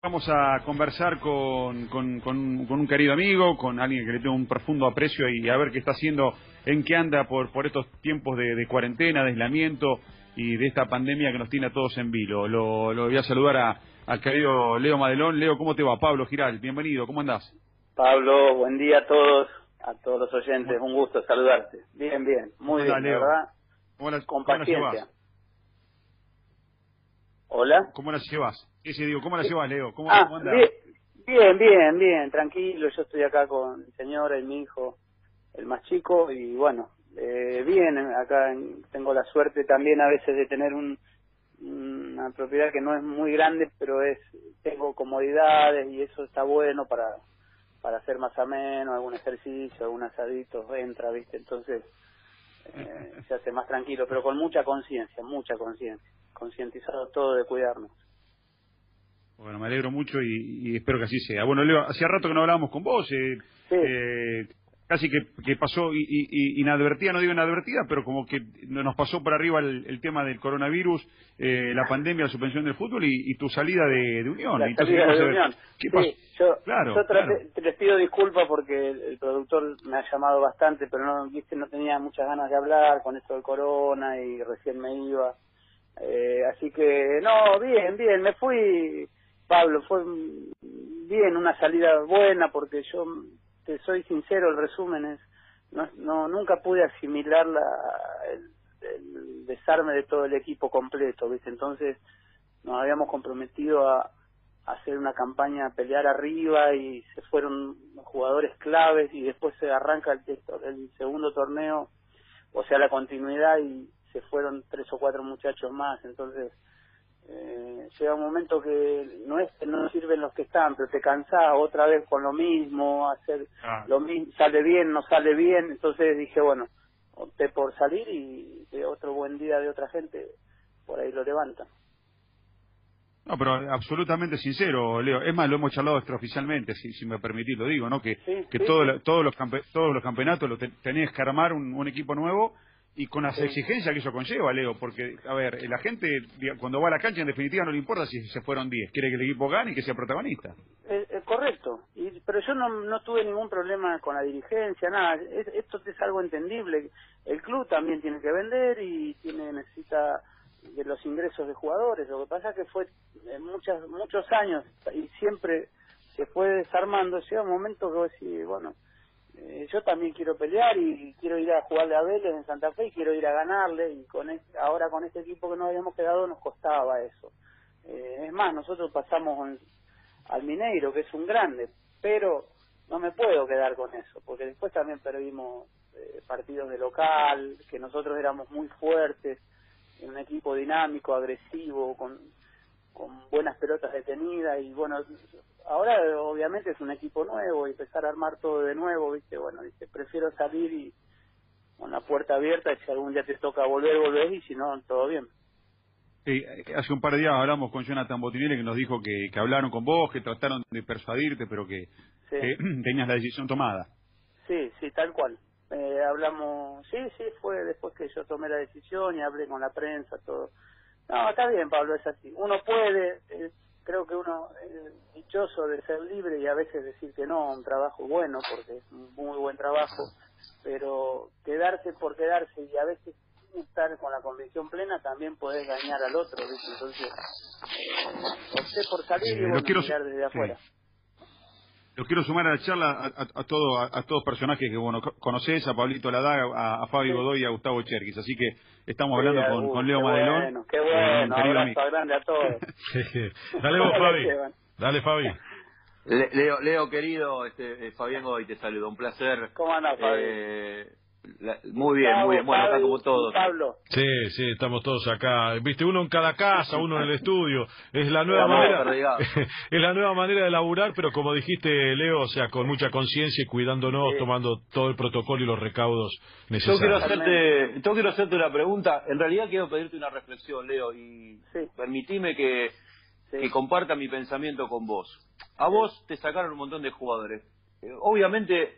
Vamos a conversar con, con, con, con un querido amigo, con alguien que le tengo un profundo aprecio y a ver qué está haciendo, en qué anda por, por estos tiempos de, de cuarentena, de aislamiento y de esta pandemia que nos tiene a todos en vilo. Lo, lo voy a saludar a- al querido Leo Madelón. Leo, ¿cómo te va? Pablo Giral, bienvenido, ¿cómo andás? Pablo, buen día a todos, a todos los oyentes, un gusto saludarte. Bien, bien, muy bien, Leo. ¿verdad? ¿Cómo la, Con cómo la paciencia. llevas? Hola. ¿Cómo la llevas? Digo, ¿cómo la llevas, Leo? ¿Cómo, Ah, cómo bien, bien, bien, tranquilo, yo estoy acá con mi señora y mi hijo, el más chico, y bueno, eh, bien, acá en- tengo la suerte también a veces de tener un, una propiedad que no es muy grande, pero es tengo comodidades y eso está bueno para para hacer más ameno, algún ejercicio, algún asadito, entra, ¿viste? Entonces eh, se hace más tranquilo, pero con mucha conciencia, mucha conciencia, concientizados todos de cuidarnos. Bueno, me alegro mucho y, y espero que así sea. Bueno, Leo, hacía rato que no hablábamos con vos. eh, Sí. eh, casi que, que pasó inadvertida, no digo inadvertida, pero como que no- nos pasó por arriba el, el tema del coronavirus, eh, la pandemia, la suspensión del fútbol y, y tu salida de, de Unión. La Entonces, salida de Unión. ¿Qué Sí, yo, Claro, yo traté- claro. te les pido disculpas porque el, el productor me ha llamado bastante, pero no, viste, no tenía muchas ganas de hablar con esto del corona y recién me iba. Eh, así que, no, bien, bien, me fui, Pablo, fue bien, una salida buena porque yo, te soy sincero, el resumen es, no, no nunca pude asimilar la, el, desarme de todo el equipo completo, ¿viste? Entonces nos habíamos comprometido a, a hacer una campaña a pelear arriba y se fueron jugadores claves y después se arranca el, el segundo torneo, o sea, la continuidad y se fueron tres o cuatro muchachos más, entonces eh, llega un momento que no es que no sirven los que están, pero te cansás otra vez con lo mismo, hacer Ah. lo mismo, sale bien, no sale bien, entonces dije, bueno, opté por salir y de otro buen día de otra gente, por ahí lo levanta. No, pero absolutamente sincero, Leo. Es más, lo hemos charlado extraoficialmente, si, si me permitís, lo digo, ¿no? Que, Sí, que sí, todo todos, los campe- todos los campeonatos lo te- tenés que armar un, un equipo nuevo y con las Sí. exigencias que eso conlleva, Leo. Porque, a ver, la gente cuando va a la cancha en definitiva no le importa si se fueron 10, quiere que el equipo gane y que sea protagonista. Eh, eh, correcto, y, pero yo no, no tuve ningún problema con la dirigencia, nada, Es- esto es algo entendible. El club también tiene que vender y tiene necesita de los ingresos de jugadores. Lo que pasa es que fue en muchas, muchos años y siempre se fue desarmando. Llega un momento que vos decís, bueno, eh, yo también quiero pelear y quiero ir a jugarle a Vélez en Santa Fe y quiero ir a ganarle y con este- ahora con este equipo que nos habíamos quedado nos costaba eso. Eh, es más, nosotros pasamos en- al Mineiro, que es un grande, pero no me puedo quedar con eso, porque después también perdimos eh, partidos de local, que nosotros éramos muy fuertes, un equipo dinámico, agresivo, con, con buenas pelotas detenidas, y bueno, ahora obviamente es un equipo nuevo y empezar a armar todo de nuevo, viste, bueno, dice, prefiero salir y con la puerta abierta, y si algún día te toca volver, volvés, y si no, todo bien. Eh, hace un par de días hablamos con Jonathan Botinelli que nos dijo que, que hablaron con vos, que trataron de persuadirte, pero que, Sí. tenías la decisión tomada. Sí, sí, tal cual. Eh, hablamos, sí, sí, fue después que yo tomé la decisión y hablé con la prensa, todo. No, está bien, Pablo, es así. Uno puede, eh, creo que uno es dichoso de ser libre y a veces decir que no, un trabajo bueno, porque es un muy buen trabajo, pero quedarse por quedarse y a veces estar con la convicción plena también podés dañar al otro, ¿viste? Entonces, eh, opté por salir Eh, y bueno, quiero- mirar desde sí. Afuera. Lo quiero sumar a la charla a, a, a todo, a, a todos personajes que bueno co- conocés, a Pablito Ladaga, a, a Fabi Sí. Godoy y a Gustavo Cherkis. Así que estamos Sí, hablando con, con Leo qué Madelón. Bueno, qué eh, bueno, querido abrazo amigo. grande a todos. Dale vos, Fabi. Dale, Fabi. Le- Leo, Leo querido, este, eh, Fabián Godoy te saludo, un placer. ¿Cómo andás, Fabi? Eh, la- muy bien, muy bien. Bueno, acá como todos. Pablo. Sí, sí, estamos todos acá. Viste, uno en cada casa, uno en el estudio. Es la nueva manera, es la nueva manera de laburar, pero como dijiste, Leo, o sea, con mucha conciencia y cuidándonos, Sí. tomando todo el protocolo y los recaudos Yo quiero necesarios. hacerte, yo quiero hacerte una pregunta. En realidad quiero pedirte una reflexión, Leo, y Sí. permitime que, Sí. que comparta mi pensamiento con vos. A vos te sacaron un montón de jugadores. Eh, obviamente,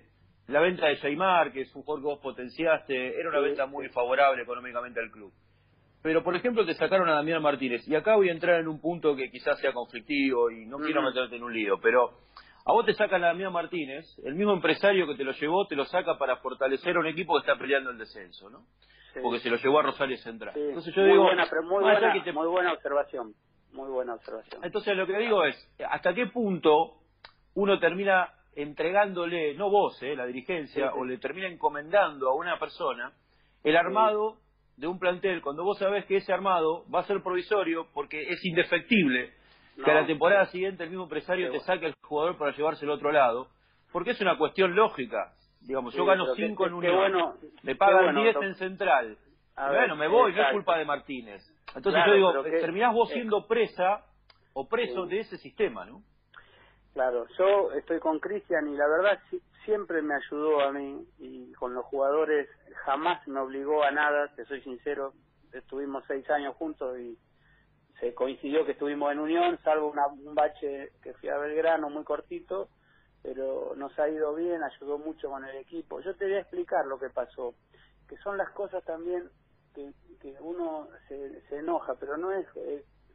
la venta de Jaimar, que es un jugador que vos potenciaste, era una venta muy favorable económicamente al club. pero por ejemplo te sacaron a Damián Martínez, y acá voy a entrar en un punto que quizás sea conflictivo y no quiero meterte en un lío, pero a vos te sacan a Damián Martínez, el mismo empresario que te lo llevó te lo saca para fortalecer a un equipo que está peleando el descenso, ¿no? Porque se lo llevó a Rosario Central. Entonces yo muy digo, buena, muy, buena, muy buena observación, muy buena observación. Entonces lo que digo es, ¿hasta qué punto uno termina entregándole, no vos, eh, la dirigencia, o le termina encomendando a una persona el armado de un plantel. Cuando vos sabés que ese armado va a ser provisorio porque es indefectible que a la temporada siguiente el mismo empresario te saque al jugador para llevárselo al otro lado, porque es una cuestión lógica. Digamos, yo gano 5 en Unión, bueno, me pagan 10 en Central. bueno, me voy, no es culpa de Martínez. Entonces yo digo, terminás vos siendo presa o preso de ese sistema, ¿no? Claro, yo estoy con Cristian y la verdad siempre me ayudó a mí y con los jugadores jamás me obligó a nada, te soy sincero, estuvimos seis años juntos y se coincidió que estuvimos en Unión, salvo un bache que fui a Belgrano muy cortito, pero nos ha ido bien, ayudó mucho con el equipo. Yo te voy a explicar lo que pasó, que son las cosas también que, que uno se, se enoja, pero no es,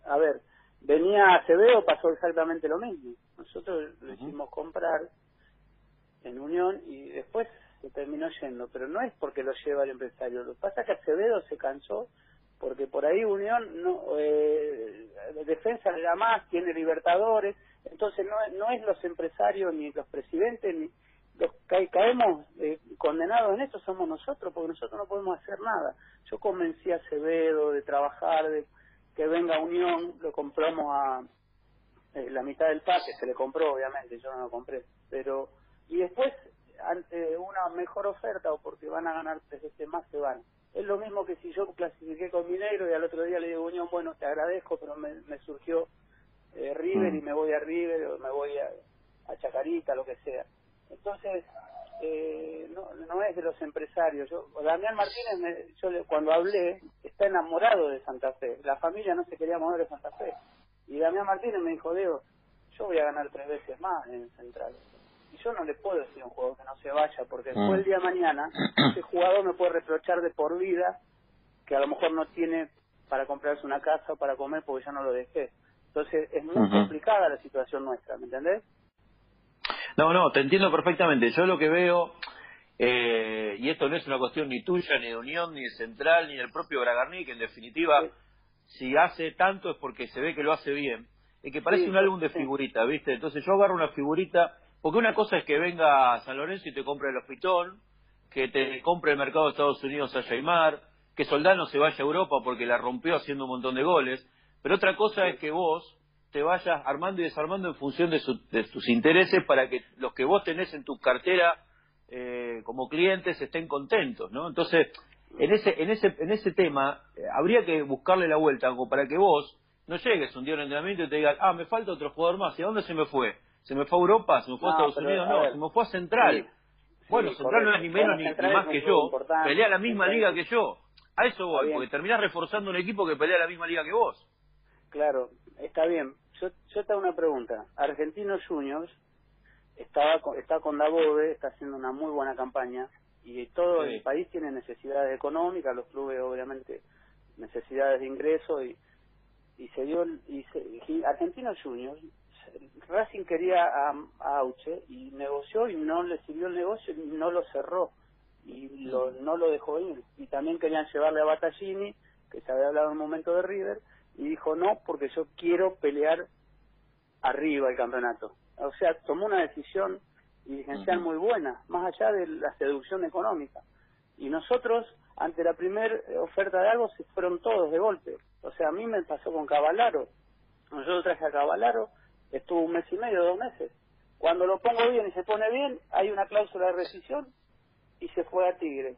a ver, venía Acevedo, pasó exactamente lo mismo. Nosotros lo hicimos comprar en Unión y después se terminó yendo, pero no es porque lo lleva el empresario. Lo que pasa es que Acevedo se cansó porque por ahí Unión no eh, defensa le da más, tiene libertadores, entonces no, no es los empresarios ni los presidentes ni los que caemos eh, condenados en esto somos nosotros, porque nosotros no podemos hacer nada. Yo convencí a Acevedo de trabajar, de que venga Unión, lo compramos a eh, la mitad del parque, se le compró obviamente, yo no lo compré, pero y después ante una mejor oferta o porque van a ganar tres veces más se van. Es lo mismo que si yo clasifiqué con Mineiro y al otro día le digo Unión, bueno, te agradezco, pero me, surgió eh, River y mm. me voy a River o me voy a, a Chacarita, lo que sea. Entonces, eh, no, no es de los empresarios. Yo, Damián Martínez, yo cuando hablé, está enamorado de Santa Fe. La familia no se quería mover de Santa Fe. Y Damián Martínez me dijo, Diego, yo voy a ganar tres veces más en Central. Y yo no le puedo decir a un jugador que no se vaya, porque después el día de mañana, ese jugador me puede reprochar de por vida que a lo mejor no tiene para comprarse una casa o para comer porque ya no lo dejé. Entonces es muy complicada la situación nuestra, ¿me entendés? No, no, te entiendo perfectamente. Yo lo que veo, eh, y esto no es una cuestión ni tuya, ni de Unión, ni de Central, ni del propio Bragarni, que en definitiva, si hace tanto es porque se ve que lo hace bien, es que parece un álbum de figurita, ¿viste? Entonces yo agarro una figurita, porque una cosa es que venga a San Lorenzo y te compre el hospitón, que te compre el mercado de Estados Unidos a Jaimar, que Soldano se vaya a Europa porque la rompió haciendo un montón de goles, pero otra cosa es que vos te vayas armando y desarmando en función de, tus intereses para que los que vos tenés en tu cartera eh, como clientes estén contentos, ¿no? Entonces, en ese, en ese, en ese tema, eh, habría que buscarle la vuelta como para que vos no llegues un día un entrenamiento y te digas, ah, me falta otro jugador más, ¿y a dónde se me fue? ¿Se me fue a Europa? ¿Se me fue a Estados Unidos? No, se me fue a Central. bueno, Central no es ni menos ni, más que yo, pelea la misma liga que yo. A eso voy, porque terminás reforzando un equipo que pelea la misma liga que vos. Claro, está bien, yo, yo te hago una pregunta. Argentinos Juniors estaba está con Dabove, está haciendo una muy buena campaña y todo el país tiene necesidades económicas, los clubes obviamente necesidades de ingreso y y se dio y, se, Argentinos Juniors Racing quería a, Auche y negoció y no le sirvió el negocio y no lo cerró y lo, no lo dejó ir. Y también querían llevarle a Battaglini que se había hablado en un momento de River y dijo no porque yo quiero pelear arriba el campeonato. O sea, tomó una decisión dirigencial muy buena, más allá de la seducción económica. Y nosotros, ante la primera oferta de algo, se fueron todos de golpe. O sea, a mí me pasó con Cavalaro. Nosotros traje a Cavalaro, estuvo un mes y medio, dos meses. Cuando lo pongo bien y se pone bien, hay una cláusula de rescisión y se fue a Tigre.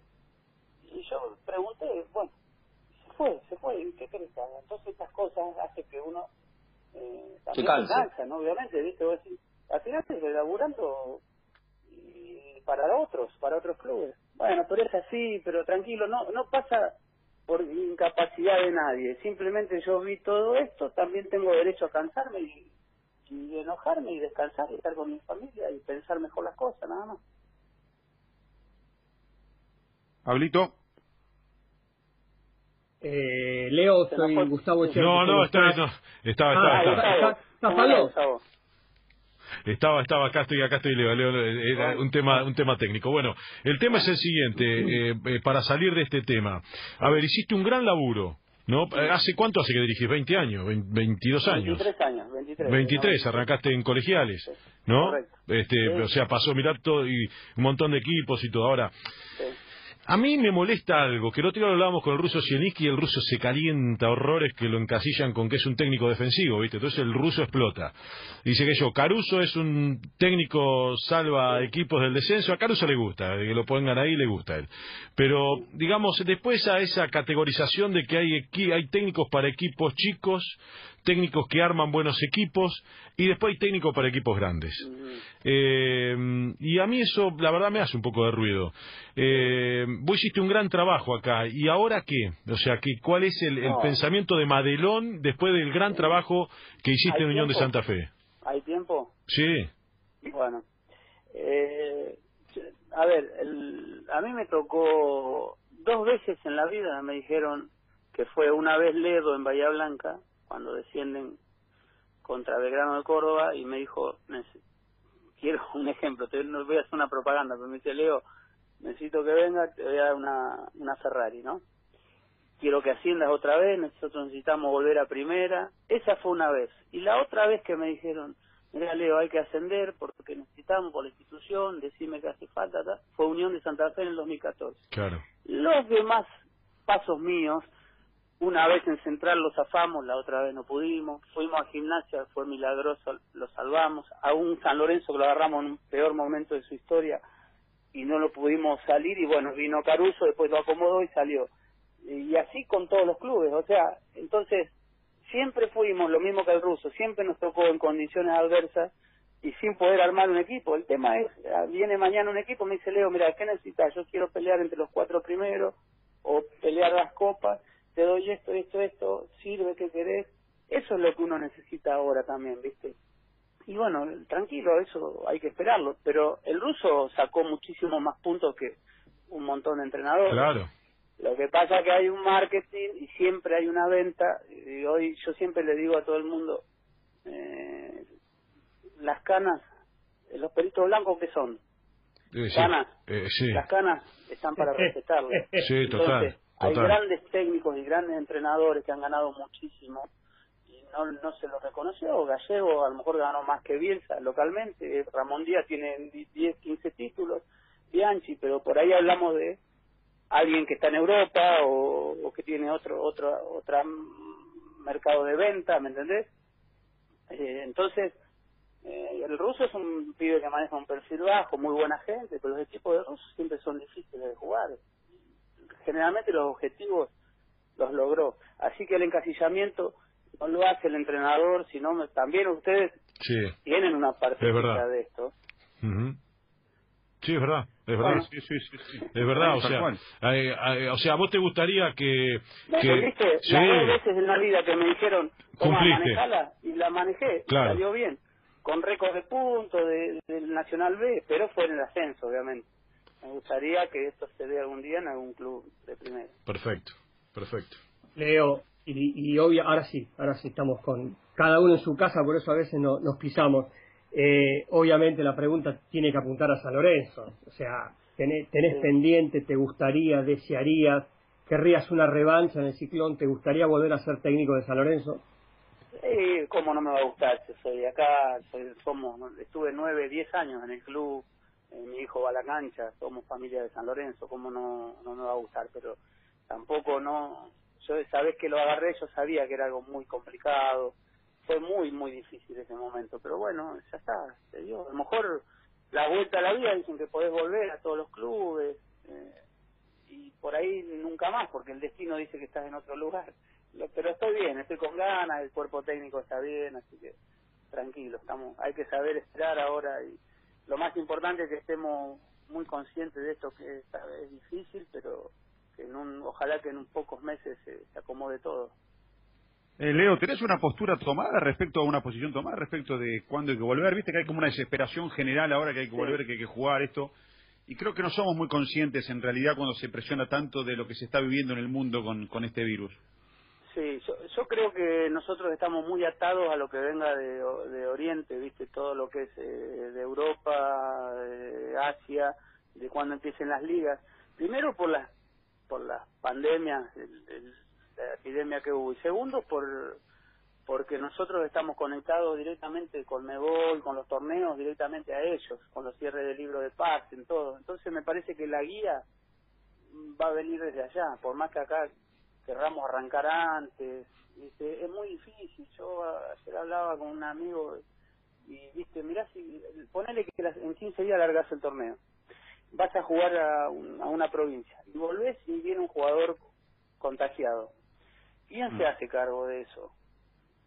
Y yo pregunté, bueno, fue, se fue, ¿qué crees Entonces estas cosas hacen que uno eh, también se cansa. ¿no? Obviamente, ¿viste? Vos decís, al final te laburando y para otros, para otros clubes. Bueno, pero es así, pero tranquilo, no no pasa por incapacidad de nadie. Simplemente yo vi todo esto, también tengo derecho a cansarme y, y enojarme y descansar y estar con mi familia y pensar mejor las cosas, nada más. Pablito. Eh, Leo, soy Gustavo Echeverri. No, no, está, no, estaba, Ah, estaba, estaba. ¿Está, está? Gustavo. Estaba, estaba, acá estoy, acá estoy, Leo, Leo, era un tema, un tema técnico. Bueno, el tema es el siguiente, eh, eh, para salir de este tema. A ver, hiciste un gran laburo, ¿no? ¿Hace cuánto hace que dirigís? ¿20 años? ¿Vein- ¿22 años? 23 años, 23. 23, ¿no? arrancaste en colegiales, ¿no? Correcto. Este, Sí. O sea, pasó, mirá, todo, y un montón de equipos y todo. Ahora, Sí. A mí me molesta algo, que el otro día lo hablábamos con el ruso Sieniski y el ruso se calienta horrores que lo encasillan con que es un técnico defensivo, ¿viste? Entonces el ruso explota. Dice que yo, Caruso es un técnico salva equipos del descenso, a Caruso le gusta, que lo pongan ahí le gusta a él. Pero, digamos, después a esa categorización de que hay, hay técnicos para equipos chicos, técnicos que arman buenos equipos, y después hay técnicos para equipos grandes. Eh, y a mí eso, la verdad, me hace un poco de ruido. Eh, vos hiciste un gran trabajo acá, ¿y ahora qué? O sea, que, ¿cuál es el, el No. pensamiento de Madelón después del gran trabajo que hiciste ¿Hay en Unión de tiempo? Santa Fe? ¿Hay tiempo? Sí, Bueno, eh, a ver, el- a mí me tocó dos veces en la vida, me dijeron que fue una vez Ledo en Bahía Blanca, cuando descienden contra Belgrano de Córdoba, y me dijo, "Nece- quiero un ejemplo, te no voy a hacer una propaganda, pero me dice, Leo, necesito que venga, te voy a dar una, una Ferrari, ¿no? Quiero que asciendas otra vez, nosotros necesitamos volver a primera. Esa fue una vez. Y la otra vez que me dijeron, mira Leo, hay que ascender porque necesitamos por la institución, decime que hace falta, ta", fue Unión de Santa Fe en el 2014. claro. Los demás pasos míos, una vez en Central lo zafamos, la otra vez no pudimos, fuimos a gimnasia, fue milagroso, lo salvamos, a un San Lorenzo que lo agarramos en un peor momento de su historia y no lo pudimos salir y bueno, vino Caruso, después lo acomodó y salió. Y así con todos los clubes, o sea, entonces siempre fuimos lo mismo que el ruso, siempre nos tocó en condiciones adversas y sin poder armar un equipo. El tema es, viene mañana un equipo, me dice Leo, mira, ¿qué necesitas? Yo quiero pelear entre los cuatro primeros o pelear las copas, te doy esto, esto, esto, sirve, ¿qué querés? Eso es lo que uno necesita ahora también, ¿viste? Y bueno, tranquilo, eso hay que esperarlo, pero el ruso sacó muchísimo más puntos que un montón de entrenadores. Claro. Lo que pasa es que hay un marketing y siempre hay una venta. Y hoy yo siempre le digo a todo el mundo, eh, las canas, eh, los peritos blancos que son, Eh, sí. canas, Eh, sí. las canas están para respetarlas. Sí, total, Hay grandes técnicos y grandes entrenadores que han ganado muchísimo y no, no se los reconoció. Gallego a lo mejor ganó más que Bielsa localmente. Ramón Díaz tiene 10, 15 títulos. Bianchi, pero por ahí hablamos de alguien que está en Europa o, o que tiene otro otro otra mm, mercado de venta, ¿me entendés? Eh, entonces, eh, el ruso es un pibe que maneja un perfil bajo, muy buena gente, pero los equipos de ruso siempre son difíciles de jugar. Generalmente los objetivos los logró. Así que el encasillamiento no lo hace el entrenador, sino también ustedes Sí, tienen una parte Es de esto. Ujú. sí, es verdad, es verdad. Sí, sí, sí, sí. Es verdad, o sea, eh, eh, o sea, ¿a vos te gustaría que... No, que Las dos veces en la vida que me dijeron, toma, Cumpliste. manejala, y la manejé, y salió bien. Con récord de puntos de- del Nacional B, pero fue en el ascenso, obviamente. Me gustaría que esto se dé algún día en algún club de primera. Perfecto, perfecto. Leo, y, y obvio, ahora sí, ahora sí estamos con cada uno en su casa, por eso a veces no- nos pisamos. Eh, obviamente la pregunta tiene que apuntar a San Lorenzo, o sea, tenés, tenés Sí. pendiente, te gustaría, desearías, querrías una revancha en el ciclón, te gustaría volver a ser técnico de San Lorenzo. Eh, ¿Cómo no me va a gustar? Yo soy de acá, soy, somos, estuve nueve, diez años en el club, eh, mi hijo va a la cancha, somos familia de San Lorenzo, ¿cómo no, no me va a gustar? Pero tampoco no, yo esa vez que lo agarré yo sabía que era algo muy complicado, fue muy, muy difícil ese momento, pero bueno, ya está, se dio. A lo mejor la vuelta a la vida dicen que podés volver a todos los clubes, eh, y por ahí nunca más, porque el destino dice que estás en otro lugar. Pero estoy bien, estoy con ganas, el cuerpo técnico está bien, así que tranquilo, estamos, hay que saber esperar ahora y lo más importante es que estemos muy conscientes de esto que esta vez es difícil, pero que en un, ojalá que en un pocos meses se, se acomode todo. Eh, Leo, ¿tenés una postura tomada respecto a una posición tomada respecto de cuándo hay que volver? Viste que hay como una desesperación general ahora que hay que Sí. volver, que hay que jugar esto. y creo que no somos muy conscientes en realidad cuando se presiona tanto de lo que se está viviendo en el mundo con, con este virus. Sí, yo, creo que nosotros estamos muy atados a lo que venga de, de Oriente, viste, todo lo que es eh, de Europa, de Asia, de cuando empiecen las ligas. Primero por las por las pandemias, la epidemia que hubo, y segundo por porque nosotros estamos conectados directamente con Mebol, con los torneos, directamente a ellos, con los cierres de libro de paz, en todo. Entonces me parece que la guía va a venir desde allá, por más que acá querramos arrancar antes, es muy difícil. Yo ayer hablaba con un amigo y, viste, mirá, si, ponele que en 15 días largas el torneo, vas a jugar a, a una provincia y volvés y viene un jugador contagiado. ¿Quién se mm. hace cargo de eso?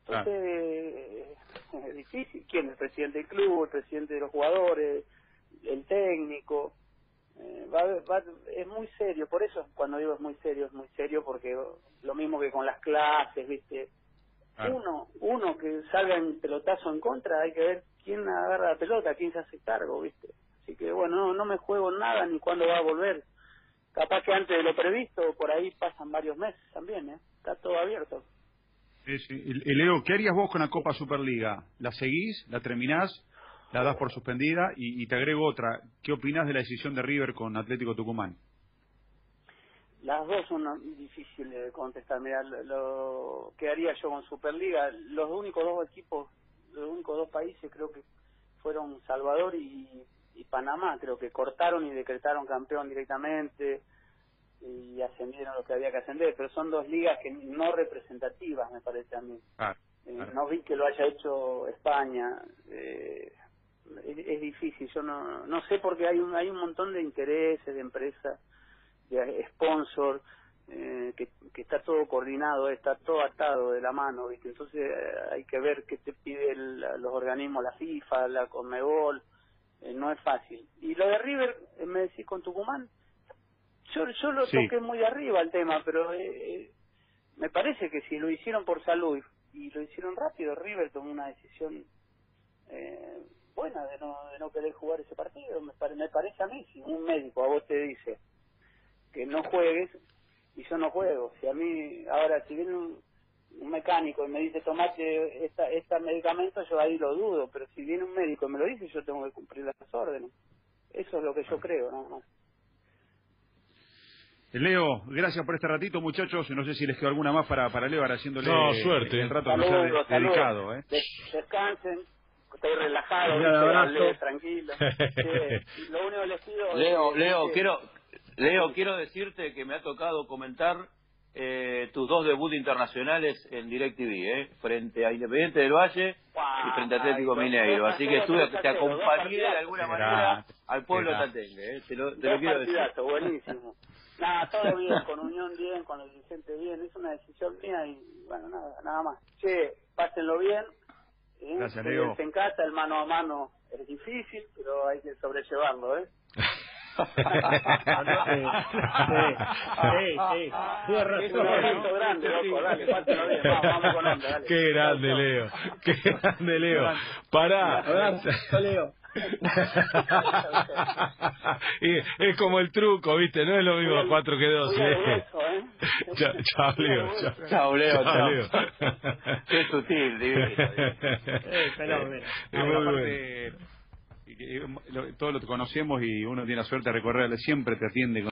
Entonces, es difícil. ¿Quién? El presidente del club, el presidente de los jugadores, el técnico. Eh, va, va, es muy serio, por eso cuando digo es muy serio, es muy serio porque lo mismo que con las clases, ¿viste? Uno, uno que salga en pelotazo en contra, hay que ver quién agarra la pelota, quién se hace cargo, ¿viste? Así que bueno, no, no me juego nada ni cuándo va a volver. Capaz que antes de lo previsto, por ahí pasan varios meses también, ¿eh? Está todo abierto. Leo, ¿qué harías vos con la Copa Superliga? ¿La seguís? ¿La terminás? ¿La das por suspendida? Y, te agrego otra. ¿Qué opinás de la decisión de River con Atlético Tucumán? Las dos son difíciles de contestar. Mira, lo, ¿qué haría yo con Superliga? Los únicos dos equipos, los únicos dos países creo que fueron Salvador y Panamá. Creo que cortaron y decretaron campeón directamente y ascendieron lo que había que ascender, pero son dos ligas que no representativas, me parece a mí. Eh, no vi que lo haya hecho España. Eh, es, difícil, yo no, no sé porque hay un, hay un montón de intereses de empresas, de sponsor, eh, que, que está todo coordinado, está todo atado de la mano, ¿viste? Entonces hay que ver qué te piden los organismos, la FIFA, la Conmebol, no es fácil. Y lo de River, me decís con Tucumán, yo, yo lo toqué muy arriba el tema, pero eh, eh, me parece que si lo hicieron por salud y lo hicieron rápido, River tomó una decisión eh, buena de no, de no querer jugar ese partido. Me, me parece a mí, si un médico a vos te dice que no juegues y yo no juego, si a mí, ahora, si viene un, un mecánico y me dice tomate esta, este medicamento, yo ahí lo dudo, pero si viene un médico y me lo dice, yo tengo que cumplir las órdenes. Eso es lo que yo creo, nada más. Leo, gracias por este ratito, muchachos. No sé si les quedó alguna más para, para Leo, ahora haciéndole no, suerte. el rato que dedicado. ¿eh? Descansen, estoy relajado, tranquilo. lo único que les pido Leo, Leo, quiero, Leo, quiero decirte que me ha tocado comentar eh, tus dos debuts internacionales en DirecTV, ¿eh? frente a Independiente del Valle y frente a Atlético Mineiro. Así que estuve, te acompañé de alguna manera al pueblo tatengue. ¿eh? Te lo, te lo quiero decir. buenísimo. Nada, todo bien, con Unión bien, con el Vicente bien, es una decisión mía y bueno, nada, nada más. Che, pásenlo bien. ¿Eh? Gracias, Leo. En casa, el mano a mano es difícil, pero hay que sobrellevarlo, ¿eh? sí, sí, sí. Es un grande, loco, dale, bien. Vamos, con onda, dale. Qué grande, Leo. Qué grande, Leo. Pará. Leo. Y es como el truco, ¿viste? No es lo mismo 4 que 2. ¿eh? chao, chao, Leo. Chao, Leo. Chao, Leo. Qué sutil, divino. Eh, todos lo conocemos y uno tiene la suerte de recorrerle, siempre te atiende con